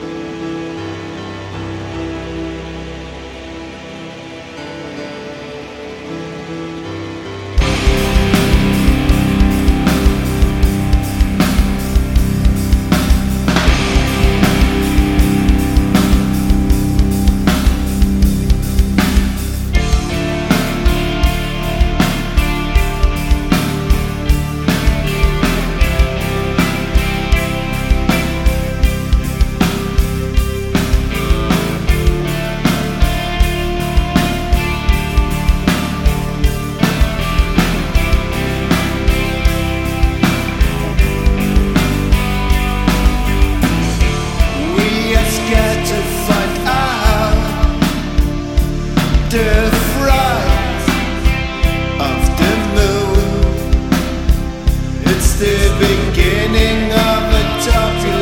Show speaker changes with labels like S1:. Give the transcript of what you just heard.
S1: Bye. the beginning of a talk